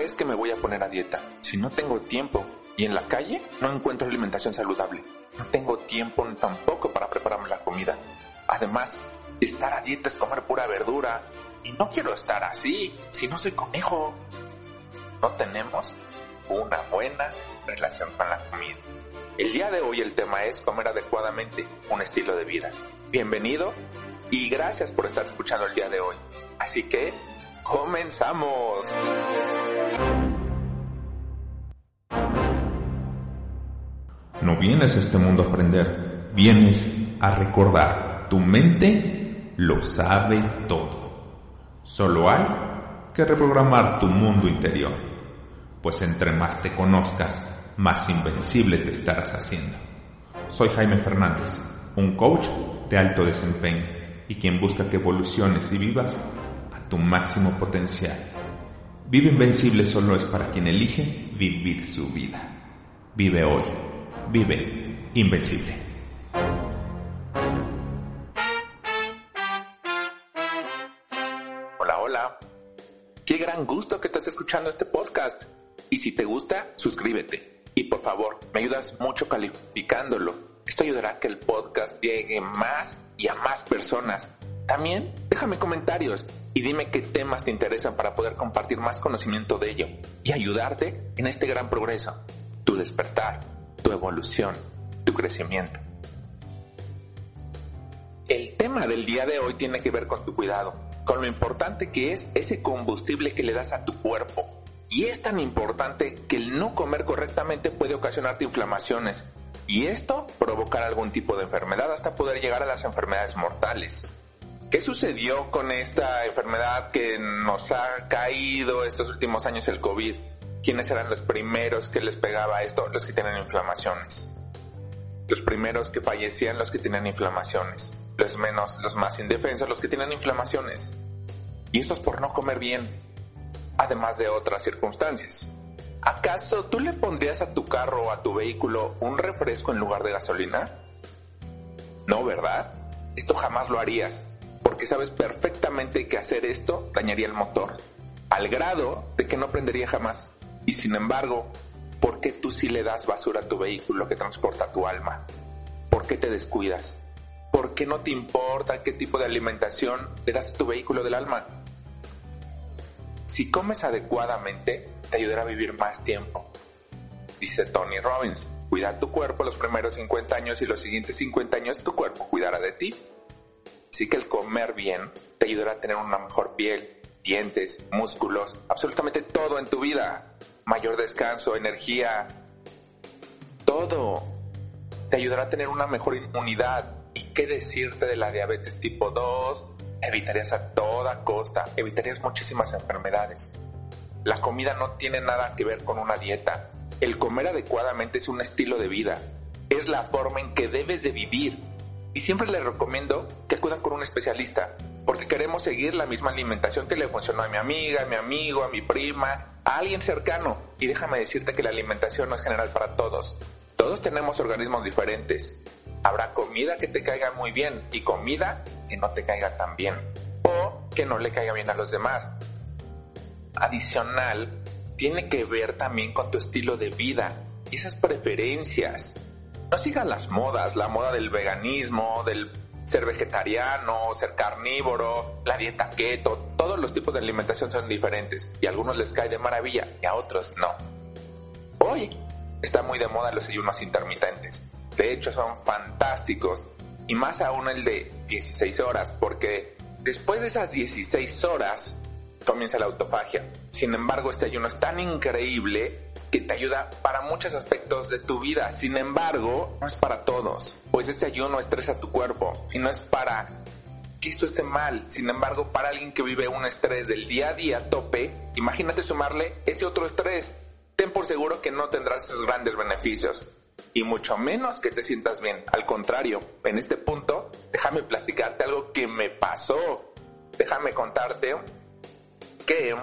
crees que me voy a poner a dieta si no tengo tiempo y en la calle no encuentro alimentación saludable? No tengo tiempo tampoco para prepararme la comida. Además, estar a dieta es comer pura verdura. Y no quiero estar así, si no soy conejo. No tenemos una buena relación con la comida. El día de hoy el tema es comer adecuadamente un estilo de vida. Bienvenido y gracias por estar escuchando el día de hoy. Así que, comenzamos. No vienes a este mundo a aprender, vienes a recordar. Tu mente lo sabe todo. Solo hay que reprogramar tu mundo interior, pues entre más te conozcas, más invencible te estarás haciendo. Soy Jaime Fernández, un coach de alto desempeño y quien busca que evoluciones y vivas a tu máximo potencial. Vive invencible solo es para quien elige vivir su vida. Vive hoy, vive invencible. Hola, hola. Qué gran gusto que estás escuchando este podcast. Y si te gusta, suscríbete. Y por favor, me ayudas mucho calificándolo. Esto ayudará a que el podcast llegue más y a más personas. También déjame comentarios y dime qué temas te interesan para poder compartir más conocimiento de ello y ayudarte en este gran progreso, tu despertar, tu evolución, tu crecimiento. El tema del día de hoy tiene que ver con tu cuidado, con lo importante que es ese combustible que le das a tu cuerpo. Y es tan importante que el no comer correctamente puede ocasionarte inflamaciones, y esto provocar algún tipo de enfermedad hasta poder llegar a las enfermedades mortales. ¿Qué sucedió con esta enfermedad que nos ha caído estos últimos años el COVID? ¿Quiénes eran los primeros que les pegaba esto? Los que tienen inflamaciones. Los primeros que fallecían los que tienen inflamaciones. Los menos, los más indefensos, los que tienen inflamaciones. Y esto es por no comer bien, además de otras circunstancias. ¿Acaso tú le pondrías a tu carro o a tu vehículo un refresco en lugar de gasolina? No, ¿verdad? Esto jamás lo harías, porque sabes perfectamente que hacer esto dañaría el motor, al grado de que no prendería jamás. Y sin embargo, ¿por qué tú sí le das basura a tu vehículo que transporta tu alma? ¿Por qué te descuidas? ¿Por qué no te importa qué tipo de alimentación le das a tu vehículo del alma? Si comes adecuadamente, te ayudará a vivir más tiempo. Dice Tony Robbins, cuidar tu cuerpo los primeros 50 años y los siguientes 50 años tu cuerpo cuidará de ti. Así que el comer bien te ayudará a tener una mejor piel, dientes, músculos, absolutamente todo en tu vida. Mayor descanso, energía, todo. Te ayudará a tener una mejor inmunidad. ¿Y qué decirte de la diabetes tipo 2? Evitarías a toda costa, evitarías muchísimas enfermedades. La comida no tiene nada que ver con una dieta. El comer adecuadamente es un estilo de vida. Es la forma en que debes de vivir. Y siempre les recomiendo que acudan con un especialista, porque queremos seguir la misma alimentación que le funcionó a mi amiga, a mi amigo, a mi prima, a alguien cercano. Y déjame decirte que la alimentación no es general para todos. Todos tenemos organismos diferentes. Habrá comida que te caiga muy bien y comida que no te caiga tan bien. O que no le caiga bien a los demás adicional tiene que ver también con tu estilo de vida y esas preferencias. No sigas las modas, la moda del veganismo, del ser vegetariano, ser carnívoro, la dieta keto, todos los tipos de alimentación son diferentes y a algunos les cae de maravilla y a otros no. Hoy está muy de moda los ayunos intermitentes. De hecho son fantásticos y más aún el de 16 horas porque después de esas 16 horas comienza la autofagia. Sin embargo, este ayuno es tan increíble que te ayuda para muchos aspectos de tu vida. Sin embargo, no es para todos, pues este ayuno estresa tu cuerpo y no es para que esto esté mal. Sin embargo, para alguien que vive un estrés del día a día a tope, imagínate sumarle ese otro estrés. Ten por seguro que no tendrás esos grandes beneficios y mucho menos que te sientas bien. Al contrario, en este punto, déjame platicarte algo que me pasó. Déjame contarte que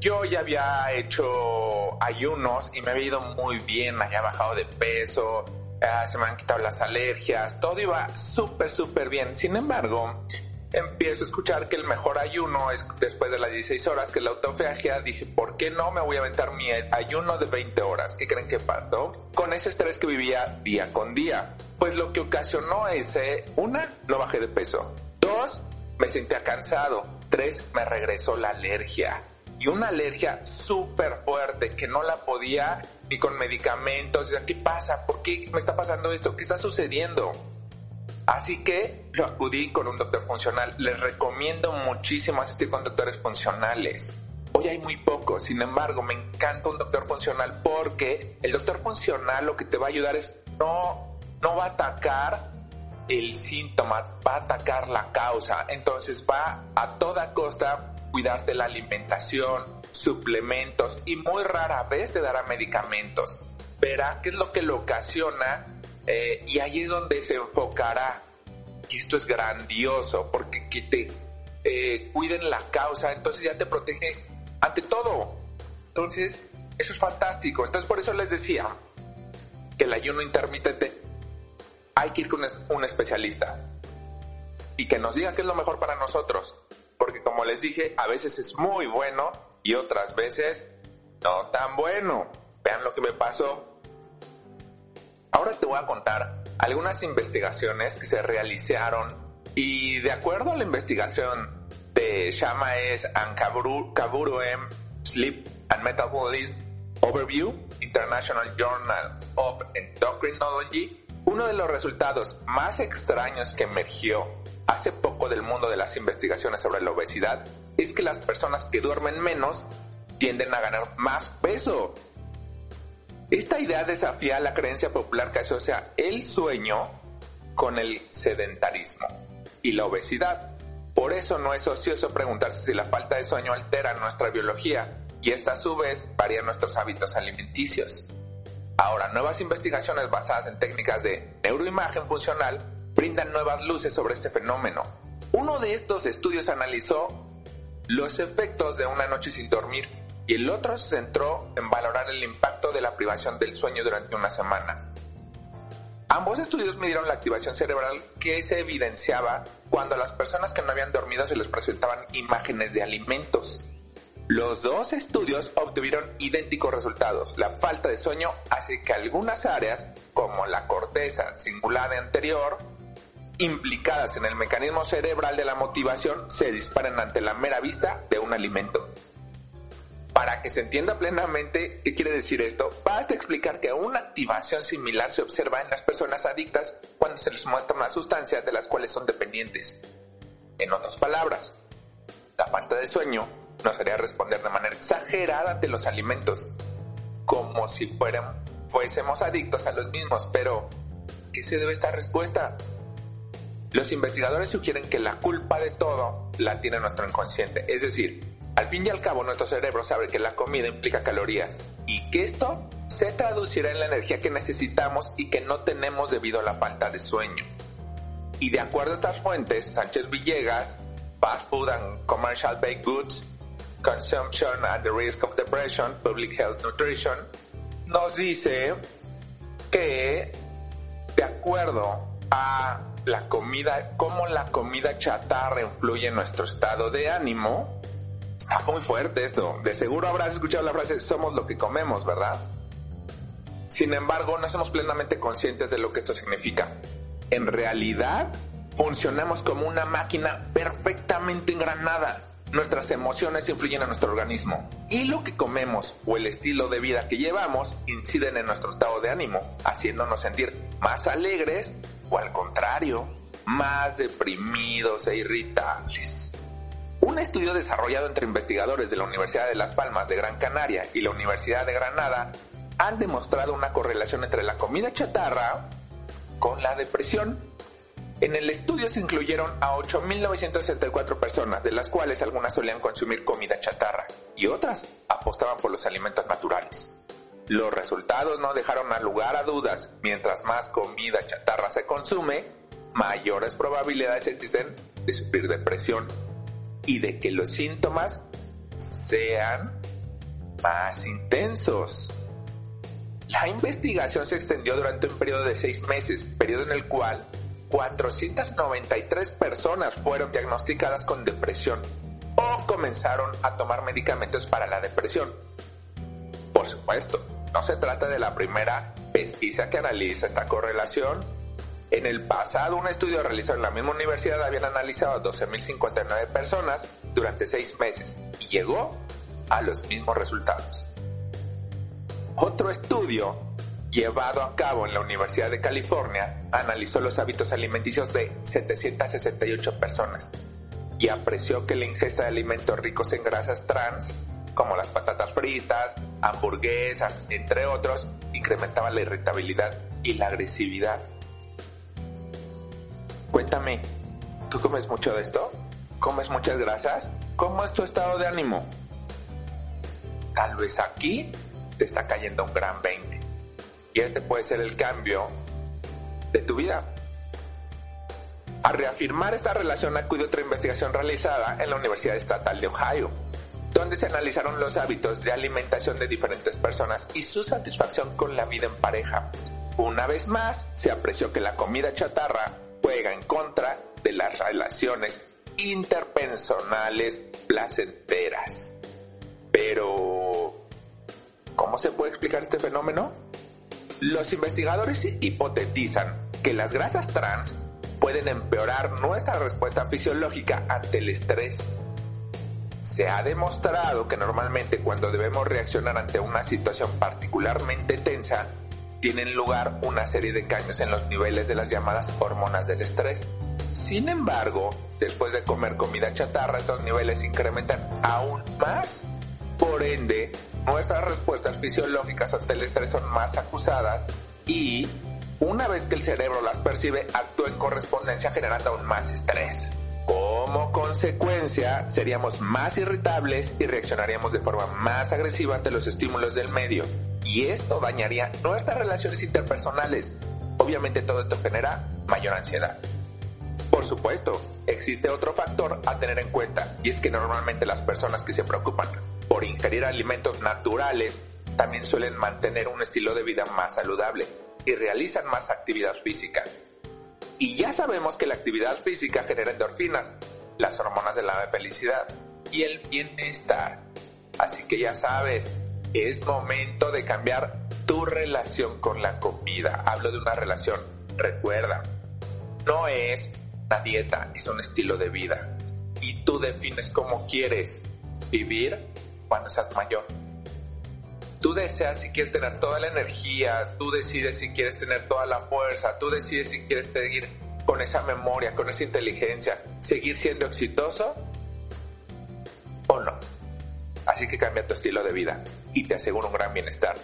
yo ya había hecho ayunos y me había ido muy bien, había bajado de peso, se me han quitado las alergias, todo iba súper, súper bien. Sin embargo, empiezo a escuchar que el mejor ayuno es después de las 16 horas, que la autofagia, dije, ¿por qué no me voy a aventar mi ayuno de 20 horas? ¿Qué creen que pasó? Con ese estrés que vivía día con día. Pues lo que ocasionó ese, una, no bajé de peso. Dos, me sentía cansado. Tres, me regresó la alergia. Y una alergia súper fuerte que no la podía ni con medicamentos. ¿Qué pasa? ¿Por qué me está pasando esto? ¿Qué está sucediendo? Así que lo acudí con un doctor funcional. Les recomiendo muchísimo asistir con doctores funcionales. Hoy hay muy pocos, sin embargo, me encanta un doctor funcional porque el doctor funcional lo que te va a ayudar es no, no va a atacar el síntoma, va a atacar la causa. Entonces va a toda costa cuidarte la alimentación, suplementos y muy rara vez te dará medicamentos. Verá qué es lo que lo ocasiona eh, y ahí es donde se enfocará. Y esto es grandioso porque que te eh, cuiden la causa, entonces ya te protege ante todo. Entonces, eso es fantástico. Entonces, por eso les decía que el ayuno intermitente hay que ir con un especialista y que nos diga qué es lo mejor para nosotros. Porque como les dije, a veces es muy bueno y otras veces no tan bueno. Vean lo que me pasó Ahora te voy a contar algunas investigaciones que se realizaron y de acuerdo a la investigación de Shamaes and Kaburu, M. Sleep and Metabolism Overview, International Journal of Endocrinology, uno de los resultados más extraños que emergió hace poco del mundo de las investigaciones sobre la obesidad es que las personas que duermen menos tienden a ganar más peso. Esta idea desafía la creencia popular que asocia el sueño con el sedentarismo y la obesidad. Por eso no es ocioso preguntarse si la falta de sueño altera nuestra biología y esta a su vez varía nuestros hábitos alimenticios. Ahora, nuevas investigaciones basadas en técnicas de neuroimagen funcional brindan nuevas luces sobre este fenómeno. Uno de estos estudios analizó los efectos de una noche sin dormir y el otro se centró en valorar el impacto de la privación del sueño durante una semana. Ambos estudios midieron la activación cerebral que se evidenciaba cuando a las personas que no habían dormido se les presentaban imágenes de alimentos. Los dos estudios obtuvieron idénticos resultados. La falta de sueño hace que algunas áreas, como la corteza cingulada anterior, implicadas en el mecanismo cerebral de la motivación, se disparen ante la mera vista de un alimento. Para que se entienda plenamente qué quiere decir esto, basta explicar que una activación similar se observa en las personas adictas cuando se les muestra una sustancia de las cuales son dependientes. En otras palabras, la falta de sueño nos haría responder de manera exagerada ante los alimentos, como si fueran, fuésemos adictos a los mismos, pero ¿qué se debe esta respuesta? Los investigadores sugieren que la culpa de todo la tiene nuestro inconsciente, es decir, al fin y al cabo, nuestro cerebro sabe que la comida implica calorías y que esto se traducirá en la energía que necesitamos y que no tenemos debido a la falta de sueño. Y de acuerdo a estas fuentes, Sánchez Villegas, Fast Food and Commercial Baked Goods, Consumption at the Risk of Depression, Public Health Nutrition, nos dice que de acuerdo a la comida, cómo la comida chatarra influye en nuestro estado de ánimo, Está muy fuerte esto. De seguro habrás escuchado la frase somos lo que comemos, ¿verdad? Sin embargo, no somos plenamente conscientes de lo que esto significa. En realidad, funcionamos como una máquina perfectamente engranada. Nuestras emociones influyen en nuestro organismo y lo que comemos o el estilo de vida que llevamos inciden en nuestro estado de ánimo, haciéndonos sentir más alegres o al contrario, más deprimidos e irritables. Un estudio desarrollado entre investigadores de la Universidad de Las Palmas de Gran Canaria y la Universidad de Granada han demostrado una correlación entre la comida chatarra con la depresión. En el estudio se incluyeron a 8.964 personas, de las cuales algunas solían consumir comida chatarra y otras apostaban por los alimentos naturales. Los resultados no dejaron lugar a dudas. Mientras más comida chatarra se consume, mayores probabilidades existen de sufrir depresión y de que los síntomas sean más intensos. La investigación se extendió durante un periodo de seis meses, periodo en el cual 493 personas fueron diagnosticadas con depresión o comenzaron a tomar medicamentos para la depresión. Por supuesto, no se trata de la primera pesquisa que analiza esta correlación. En el pasado, un estudio realizado en la misma universidad habían analizado a 12.059 personas durante seis meses y llegó a los mismos resultados. Otro estudio llevado a cabo en la Universidad de California analizó los hábitos alimenticios de 768 personas y apreció que la ingesta de alimentos ricos en grasas trans, como las patatas fritas, hamburguesas, entre otros, incrementaba la irritabilidad y la agresividad. Cuéntame, ¿tú comes mucho de esto? ¿Comes muchas grasas? ¿Cómo es tu estado de ánimo? Tal vez aquí te está cayendo un gran 20. Y este puede ser el cambio de tu vida. A reafirmar esta relación acude otra investigación realizada en la Universidad Estatal de Ohio, donde se analizaron los hábitos de alimentación de diferentes personas y su satisfacción con la vida en pareja. Una vez más, se apreció que la comida chatarra juega en contra de las relaciones interpersonales placenteras. Pero, ¿Cómo se puede explicar este fenómeno? Los investigadores hipotetizan que las grasas trans pueden empeorar nuestra respuesta fisiológica ante el estrés. Se ha demostrado que normalmente cuando debemos reaccionar ante una situación particularmente tensa, tienen lugar una serie de cambios en los niveles de las llamadas hormonas del estrés. Sin embargo, después de comer comida chatarra, estos niveles incrementan aún más. Por ende, nuestras respuestas fisiológicas ante el estrés son más acusadas y una vez que el cerebro las percibe actúa en correspondencia generando aún más estrés. Como consecuencia, seríamos más irritables y reaccionaríamos de forma más agresiva ante los estímulos del medio. Y esto dañaría nuestras relaciones interpersonales. Obviamente todo esto genera mayor ansiedad. Por supuesto, existe otro factor a tener en cuenta y es que normalmente las personas que se preocupan por ingerir alimentos naturales también suelen mantener un estilo de vida más saludable y realizan más actividad física. Y ya sabemos que la actividad física genera endorfinas, las hormonas de la felicidad y el bienestar. Así que ya sabes, es momento de cambiar tu relación con la comida. Hablo de una relación, recuerda, no es una dieta, es un estilo de vida. Y tú defines cómo quieres vivir cuando seas mayor. Tú deseas si quieres tener toda la energía, tú decides si quieres tener toda la fuerza, tú decides si quieres seguir con esa memoria, con esa inteligencia, seguir siendo exitoso o no. Así que cambia tu estilo de vida y te aseguro un gran bienestar.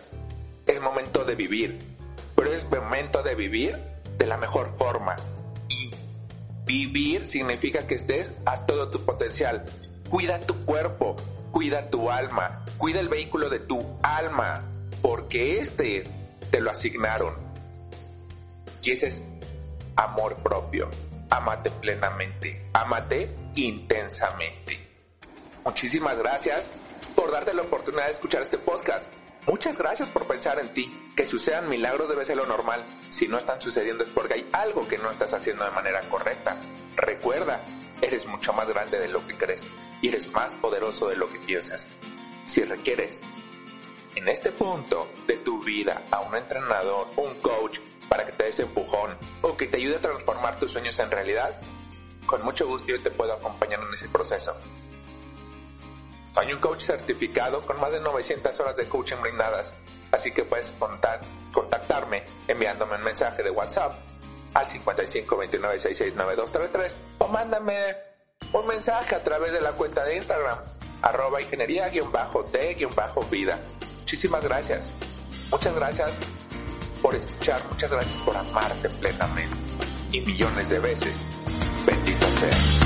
Es momento de vivir, pero es momento de vivir de la mejor forma, Vivir significa que estés a todo tu potencial. Cuida tu cuerpo, cuida tu alma, cuida el vehículo de tu alma, porque este te lo asignaron. Y ese es amor propio. Amate plenamente, amate intensamente. Muchísimas gracias por darte la oportunidad de escuchar este podcast. Muchas gracias por pensar en ti. Que sucedan milagros debe ser lo normal. Si no están sucediendo es porque hay algo que no estás haciendo de manera correcta. Recuerda, eres mucho más grande de lo que crees y eres más poderoso de lo que piensas. Si requieres en este punto de tu vida a un entrenador, un coach, para que te des empujón o que te ayude a transformar tus sueños en realidad, con mucho gusto yo te puedo acompañar en ese proceso. Soy un coach certificado con más de 900 horas de coaching brindadas, así que puedes contactarme enviándome un mensaje de WhatsApp al 55 29 66 9233 o mándame un mensaje a través de la cuenta de Instagram arroba ingeniería-d-vida. Muchísimas gracias. Muchas gracias por escuchar, muchas gracias por amarte plenamente y millones de veces. Bendito sea.